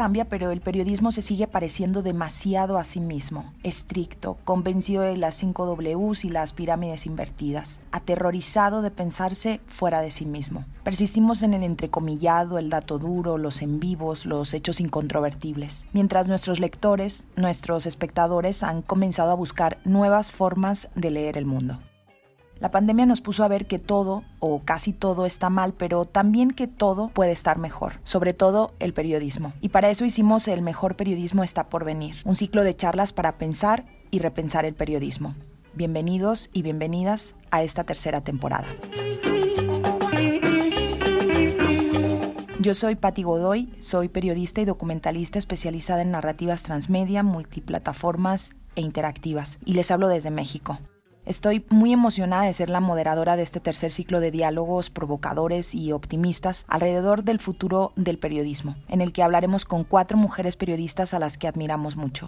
Cambia, pero el periodismo se sigue pareciendo demasiado a sí mismo, estricto, convencido de las 5 Ws y las pirámides invertidas, aterrorizado de pensarse fuera de sí mismo. Persistimos en el entrecomillado, el dato duro, los en vivos, los hechos incontrovertibles, mientras nuestros lectores, nuestros espectadores han comenzado a buscar nuevas formas de leer el mundo. La pandemia nos puso a ver que todo, o casi todo, está mal, pero también que todo puede estar mejor, sobre todo el periodismo. Y para eso hicimos El Mejor Periodismo está por venir, un ciclo de charlas para pensar y repensar el periodismo. Bienvenidos y bienvenidas a esta tercera temporada. Yo soy Patti Godoy, soy periodista y documentalista especializada en narrativas transmedia, multiplataformas e interactivas, y les hablo desde México. Estoy muy emocionada de ser la moderadora de este tercer ciclo de diálogos provocadores y optimistas alrededor del futuro del periodismo, en el que hablaremos con cuatro mujeres periodistas a las que admiramos mucho.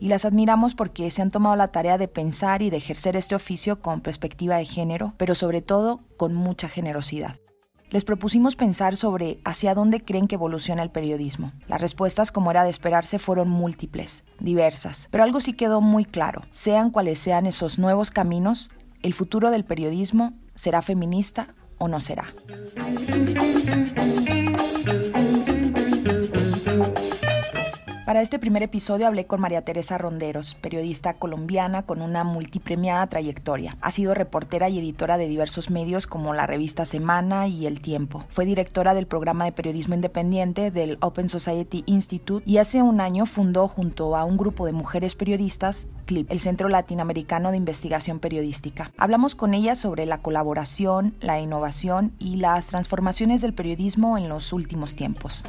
Y las admiramos porque se han tomado la tarea de pensar y de ejercer este oficio con perspectiva de género, pero sobre todo con mucha generosidad. Les propusimos pensar sobre hacia dónde creen que evoluciona el periodismo. Las respuestas, como era de esperarse, fueron múltiples, diversas, pero algo sí quedó muy claro. Sean cuales sean esos nuevos caminos, el futuro del periodismo será feminista o no será. Para este primer episodio hablé con María Teresa Ronderos, periodista colombiana con una multipremiada trayectoria. Ha sido reportera y editora de diversos medios como la revista Semana y El Tiempo. Fue directora del programa de periodismo independiente del Open Society Institute y hace un año fundó junto a un grupo de mujeres periodistas CLIP, el Centro Latinoamericano de Investigación Periodística. Hablamos con ella sobre la colaboración, la innovación y las transformaciones del periodismo en los últimos tiempos.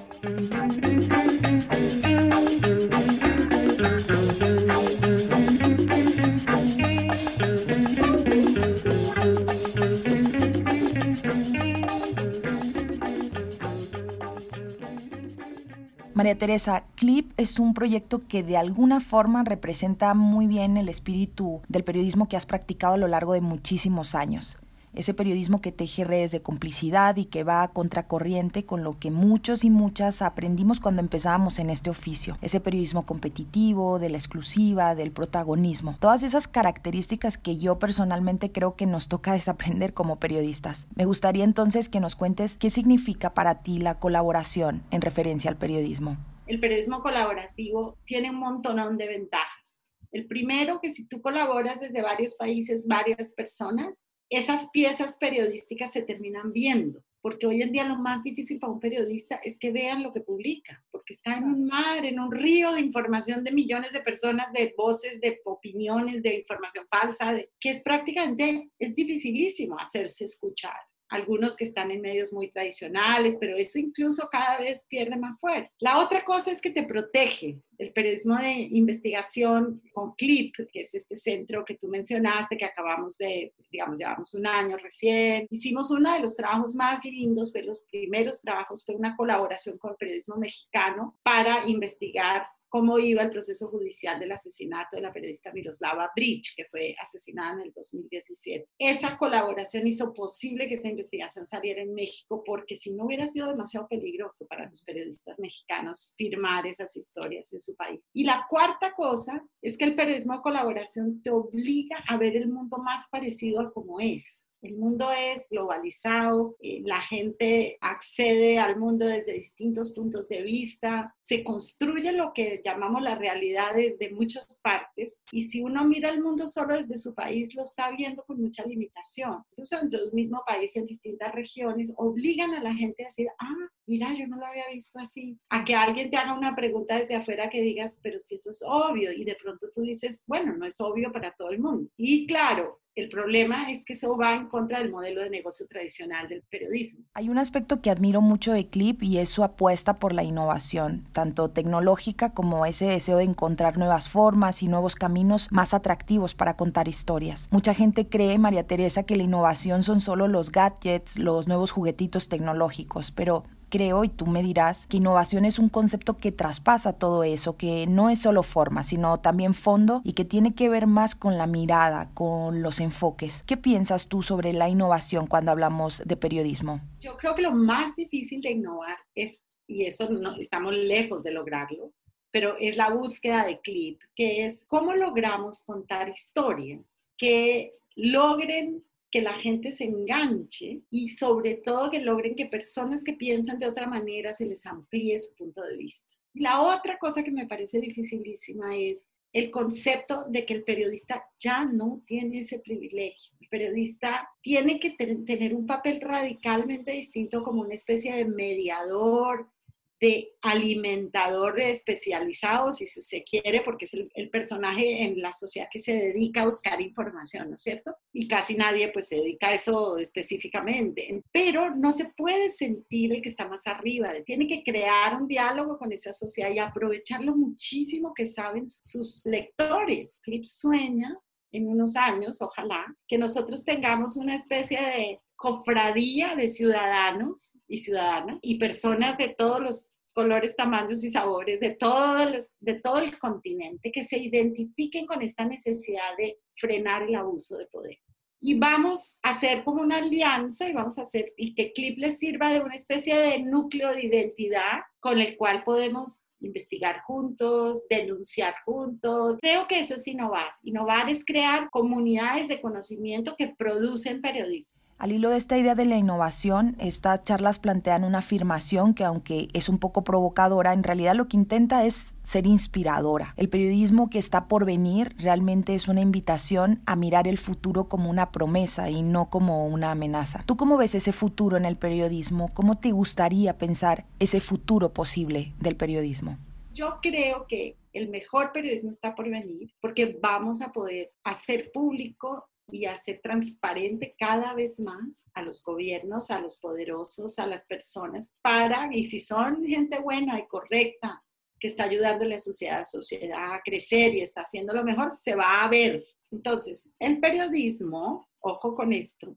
María Teresa, Clip es un proyecto que de alguna forma representa muy bien el espíritu del periodismo que has practicado a lo largo de muchísimos años ese periodismo que teje redes de complicidad y que va a contracorriente con lo que muchos y muchas aprendimos cuando empezábamos en este oficio, ese periodismo competitivo, de la exclusiva, del protagonismo, todas esas características que yo personalmente creo que nos toca desaprender como periodistas. Me gustaría entonces que nos cuentes qué significa para ti la colaboración en referencia al periodismo. El periodismo colaborativo tiene un montón de ventajas. El primero, que si tú colaboras desde varios países, varias personas, esas piezas periodísticas se terminan viendo, porque hoy en día lo más difícil para un periodista es que vean lo que publica, porque está en un mar, en un río de información de millones de personas, de voces, de opiniones, de información falsa, que es prácticamente, es dificilísimo hacerse escuchar algunos que están en medios muy tradicionales, pero eso incluso cada vez pierde más fuerza. La otra cosa es que te protege. El periodismo de investigación con CLIP, que es este centro que tú mencionaste, que acabamos de, digamos, llevamos un año recién, hicimos uno de los trabajos más lindos, fue los primeros trabajos, fue una colaboración con el periodismo mexicano para investigar cómo iba el proceso judicial del asesinato de la periodista Miroslava Bridge, que fue asesinada en el 2017. Esa colaboración hizo posible que esa investigación saliera en México, porque si no hubiera sido demasiado peligroso para los periodistas mexicanos firmar esas historias en su país. Y la cuarta cosa es que el periodismo de colaboración te obliga a ver el mundo más parecido a como es El mundo es globalizado, eh, la gente accede al mundo desde distintos puntos de vista, se construye lo que llamamos la realidad desde muchas partes y si uno mira el mundo solo desde su país lo está viendo con mucha limitación. Incluso dentro del mismo país en distintas regiones obligan a la gente a decir, ah, mira, yo no lo había visto así. A que alguien te haga una pregunta desde afuera que digas, pero si eso es obvio y de pronto tú dices, bueno, no es obvio para todo el mundo. Y claro, el problema es que eso va en contra del modelo de negocio tradicional del periodismo. Hay un aspecto que admiro mucho de Clip y es su apuesta por la innovación, tanto tecnológica como ese deseo de encontrar nuevas formas y nuevos caminos más atractivos para contar historias. Mucha gente cree, María Teresa, que la innovación son solo los gadgets, los nuevos juguetitos tecnológicos, pero creo, y tú me dirás, que innovación es un concepto que traspasa todo eso, que no es solo forma, sino también fondo y que tiene que ver más con la mirada, con los enfoques. ¿Qué piensas tú sobre la innovación cuando hablamos de periodismo? Yo creo que lo más difícil de innovar es, y eso no, estamos lejos de lograrlo, pero es la búsqueda de clip, que es cómo logramos contar historias que logren que la gente se enganche y sobre todo que logren que personas que piensan de otra manera se les amplíe su punto de vista. La otra cosa que me parece dificilísima es el concepto de que el periodista ya no tiene ese privilegio. El periodista tiene que tener un papel radicalmente distinto como una especie de mediador, de alimentador especializado, si se quiere, porque es el, personaje en la sociedad que se dedica a buscar información, ¿no es cierto? Y casi nadie pues se dedica a eso específicamente, pero no se puede sentir el que está más arriba, tiene que crear un diálogo con esa sociedad y aprovechar lo muchísimo que saben sus lectores. Clip sueña en unos años, ojalá, que nosotros tengamos una especie de cofradía de ciudadanos y ciudadanas y personas de todos los colores, tamaños y sabores de, todo el continente que se identifiquen con esta necesidad de frenar el abuso de poder. Y vamos a hacer como una alianza y vamos a hacer y que Clip les sirva de una especie de núcleo de identidad con el cual podemos investigar juntos, denunciar juntos. Creo que eso es innovar. Innovar es crear comunidades de conocimiento que producen periodismo. Al hilo de esta idea de la innovación, estas charlas plantean una afirmación que aunque es un poco provocadora, en realidad lo que intenta es ser inspiradora. El periodismo que está por venir realmente es una invitación a mirar el futuro como una promesa y no como una amenaza. ¿Tú cómo ves ese futuro en el periodismo? ¿Cómo te gustaría pensar ese futuro posible del periodismo? Yo creo que el mejor periodismo está por venir porque vamos a poder hacer público y hacer transparente cada vez más a los gobiernos, a los poderosos, a las personas, para, y si son gente buena y correcta, que está ayudando a la sociedad, sociedad a crecer y está haciendo lo mejor, se va a ver. Entonces, el periodismo, ojo con esto,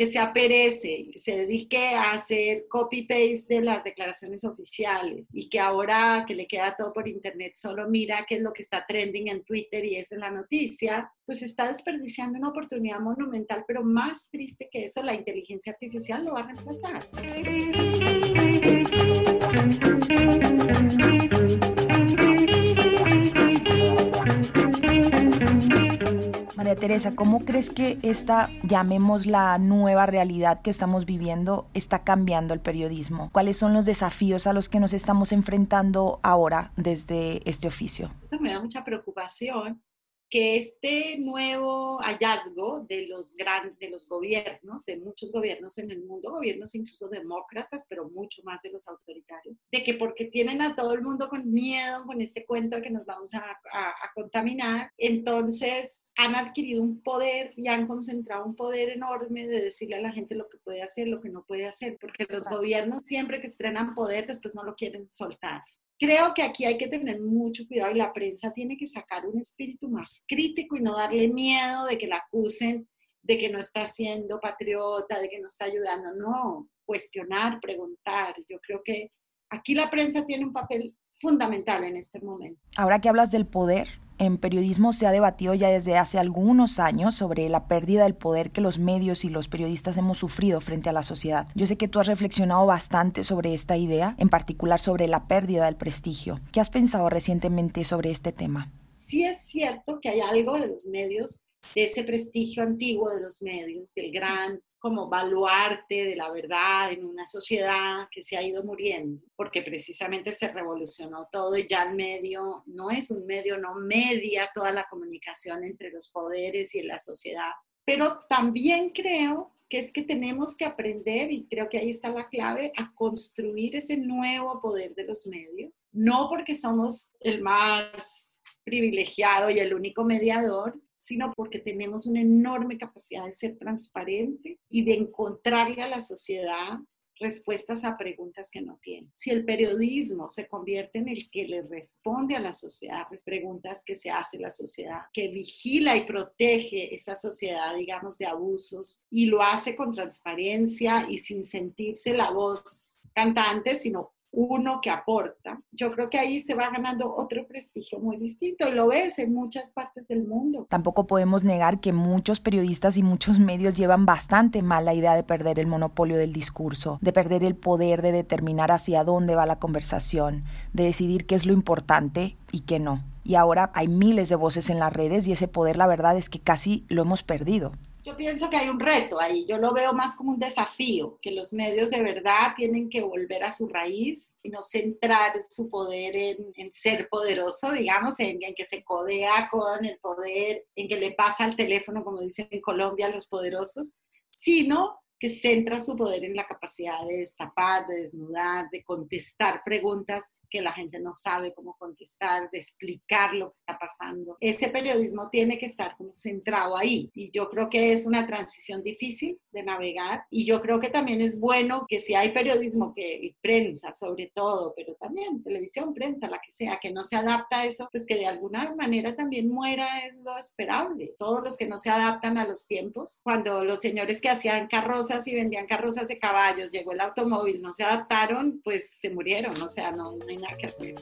que se aperece, se dedique a hacer copy-paste de las declaraciones oficiales y que ahora que le queda todo por internet solo mira qué es lo que está trending en Twitter y es en la noticia, pues está desperdiciando una oportunidad monumental, pero más triste que eso, la inteligencia artificial lo va a reemplazar. Teresa, ¿cómo crees que esta, llamémosla nueva realidad que estamos viviendo, está cambiando el periodismo? ¿Cuáles son los desafíos a los que nos estamos enfrentando ahora desde este oficio? Me da mucha preocupación que este nuevo hallazgo de los, grandes, de los gobiernos, de muchos gobiernos en el mundo, gobiernos incluso demócratas, pero mucho más de los autoritarios, de que porque tienen a todo el mundo con miedo con este cuento de que nos vamos a, a, contaminar, entonces han adquirido un poder y han concentrado un poder enorme de decirle a la gente lo que puede hacer, lo que no puede hacer, porque los gobiernos siempre que estrenan poder después no lo quieren soltar. Creo que aquí hay que tener mucho cuidado y la prensa tiene que sacar un espíritu más crítico y no darle miedo de que la acusen de que no está siendo patriota, de que no está ayudando. No, cuestionar, preguntar. Yo creo que aquí la prensa tiene un papel fundamental en este momento. Ahora que hablas del poder, en periodismo se ha debatido ya desde hace algunos años sobre la pérdida del poder que los medios y los periodistas hemos sufrido frente a la sociedad. Yo sé que tú has reflexionado bastante sobre esta idea, en particular sobre la pérdida del prestigio. ¿Qué has pensado recientemente sobre este tema? Sí es cierto que hay algo de los medios de ese prestigio antiguo de los medios, del gran como baluarte de la verdad en una sociedad que se ha ido muriendo, porque precisamente se revolucionó todo y ya el medio no es un medio, no media toda la comunicación entre los poderes y la sociedad. Pero también creo que es que tenemos que aprender, y creo que ahí está la clave, a construir ese nuevo poder de los medios, no porque somos el más privilegiado y el único mediador, sino porque tenemos una enorme capacidad de ser transparente y de encontrarle a la sociedad respuestas a preguntas que no tiene. Si el periodismo se convierte en el que le responde a la sociedad, las preguntas que se hace la sociedad, que vigila y protege esa sociedad, digamos, de abusos, y lo hace con transparencia y sin sentirse la voz cantante, sino uno que aporta, yo creo que ahí se va ganando otro prestigio muy distinto lo ves en muchas partes del mundo. Tampoco podemos negar que muchos periodistas y muchos medios llevan bastante mal la idea de perder el monopolio del discurso, de perder el poder de determinar hacia dónde va la conversación, de decidir qué es lo importante y qué no. Y ahora hay miles de voces en las redes y ese poder la verdad es que casi lo hemos perdido. Yo pienso que hay un reto ahí, yo lo veo más como un desafío, que los medios de verdad tienen que volver a su raíz y no centrar su poder en, ser poderoso, digamos, en, en, que se codea con el poder, en que le pasa al teléfono, como dicen en Colombia, los poderosos, sino que centra su poder en la capacidad de destapar, de desnudar, de contestar preguntas que la gente no sabe cómo contestar, de explicar lo que está pasando. Ese periodismo tiene que estar como centrado ahí y yo creo que es una transición difícil de navegar y yo creo que también es bueno que si hay periodismo que y prensa sobre todo, pero también televisión, prensa, la que sea, que no se adapta a eso, pues que de alguna manera también muera es lo esperable. Todos los que no se adaptan a los tiempos, cuando los señores que hacían carros y vendían carrozas de caballos, llegó el automóvil, no se adaptaron, pues se murieron, o sea, no, no hay nada que hacer.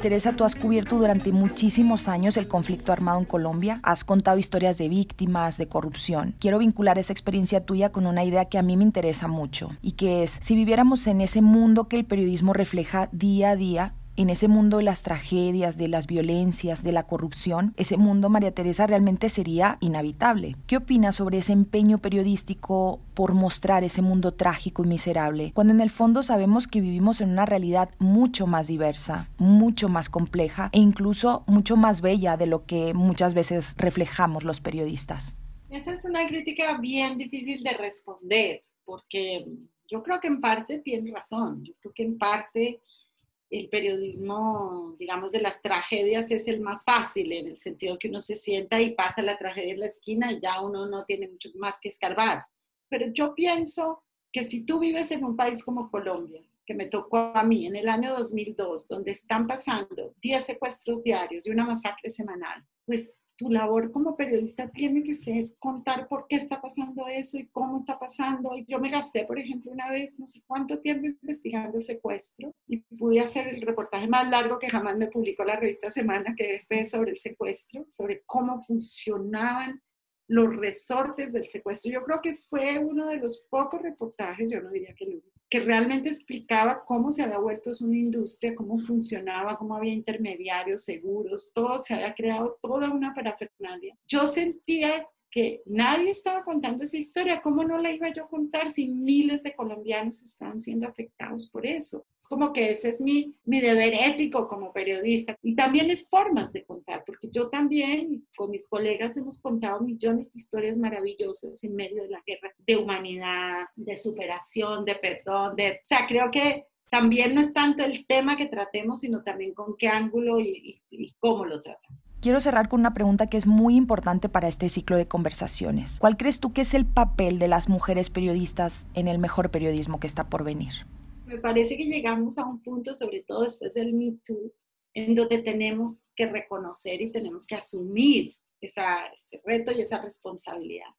Teresa, tú has cubierto durante muchísimos años el conflicto armado en Colombia, has contado historias de víctimas, de corrupción. Quiero vincular esa experiencia tuya con una idea que a mí me interesa mucho y que es, si viviéramos en ese mundo que el periodismo refleja día a día, en ese mundo de las tragedias, de las violencias, de la corrupción, ese mundo, María Teresa, realmente sería inhabitable. ¿Qué opinas sobre ese empeño periodístico por mostrar ese mundo trágico y miserable, cuando en el fondo sabemos que vivimos en una realidad mucho más diversa, mucho más compleja e incluso mucho más bella de lo que muchas veces reflejamos los periodistas? Esa es una crítica bien difícil de responder, porque yo creo que en parte tiene razón, yo creo que en parte el periodismo, digamos, de las tragedias es el más fácil, en el sentido que uno se sienta y pasa la tragedia en la esquina y ya uno no tiene mucho más que escarbar. Pero yo pienso que si tú vives en un país como Colombia, que me tocó a mí en el año 2002, donde están pasando 10 secuestros diarios y una masacre semanal, pues tu labor como periodista tiene que ser contar por qué está pasando eso y cómo está pasando. Y yo me gasté, por ejemplo, una vez no sé cuánto tiempo investigando el secuestro y pude hacer el reportaje más largo que jamás me publicó la revista Semana, que fue sobre el secuestro, sobre cómo funcionaban los resortes del secuestro. Yo creo que fue uno de los pocos reportajes, yo no diría que el que realmente explicaba cómo se había vuelto una industria, cómo funcionaba, cómo había intermediarios, seguros, todo, se había creado toda una parafernalia. Yo sentía que nadie estaba contando esa historia. ¿Cómo no la iba yo a contar si miles de colombianos están siendo afectados por eso? Es como que ese es mi, mi deber ético como periodista. Y también es formas de contar, porque yo también con mis colegas hemos contado millones de historias maravillosas en medio de la guerra, de humanidad, de superación, de perdón, de... O sea, creo que también no es tanto el tema que tratemos, sino también con qué ángulo y, y, cómo lo tratamos. Quiero cerrar con una pregunta que es muy importante para este ciclo de conversaciones. ¿Cuál crees tú que es el papel de las mujeres periodistas en el mejor periodismo que está por venir? Me parece que llegamos a un punto, sobre todo después del Me Too, en donde tenemos que reconocer y tenemos que asumir esa, ese reto y esa responsabilidad.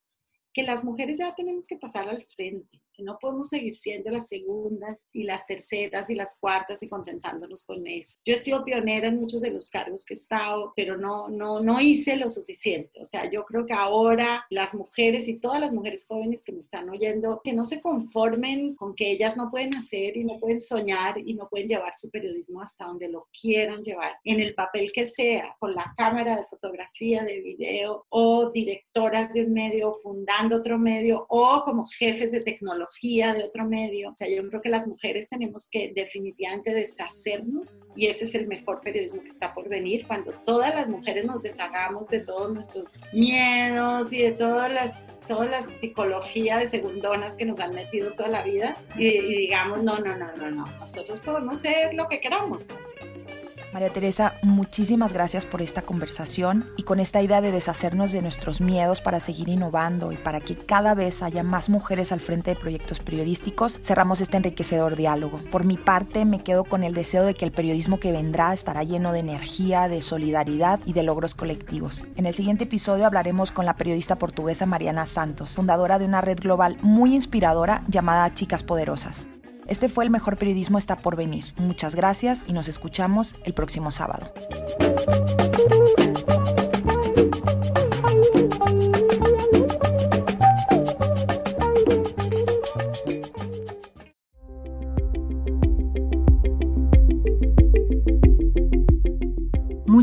Que las mujeres ya tenemos que pasar al frente, No podemos seguir siendo las segundas y las terceras y las cuartas y contentándonos con eso. Yo he sido pionera en muchos de los cargos que he estado, pero no, no, no hice lo suficiente. O sea, yo creo que ahora las mujeres y todas las mujeres jóvenes que me están oyendo, que no se conformen con que ellas no pueden hacer y no pueden soñar y no pueden llevar su periodismo hasta donde lo quieran llevar, en el papel que sea, con la cámara de fotografía, de video o directoras de un medio fundando otro medio o como jefes de tecnología de otro medio. O sea, yo creo que las mujeres tenemos que definitivamente deshacernos y ese es el mejor periodismo que está por venir cuando todas las mujeres nos deshagamos de todos nuestros miedos y de todas las, todas las psicología de segundonas que nos han metido toda la vida y, y digamos, no, no, no, no, no, nosotros podemos ser lo que queramos. María Teresa, muchísimas gracias por esta conversación y con esta idea de deshacernos de nuestros miedos para seguir innovando y para que cada vez haya más mujeres al frente de proyectos periodísticos, cerramos este enriquecedor diálogo. Por mi parte, me quedo con el deseo de que el periodismo que vendrá estará lleno de energía, de solidaridad y de logros colectivos. En el siguiente episodio hablaremos con la periodista portuguesa Mariana Santos, fundadora de una red global muy inspiradora llamada Chicas Poderosas. Este fue el mejor periodismo está por venir. Muchas gracias y nos escuchamos el próximo sábado.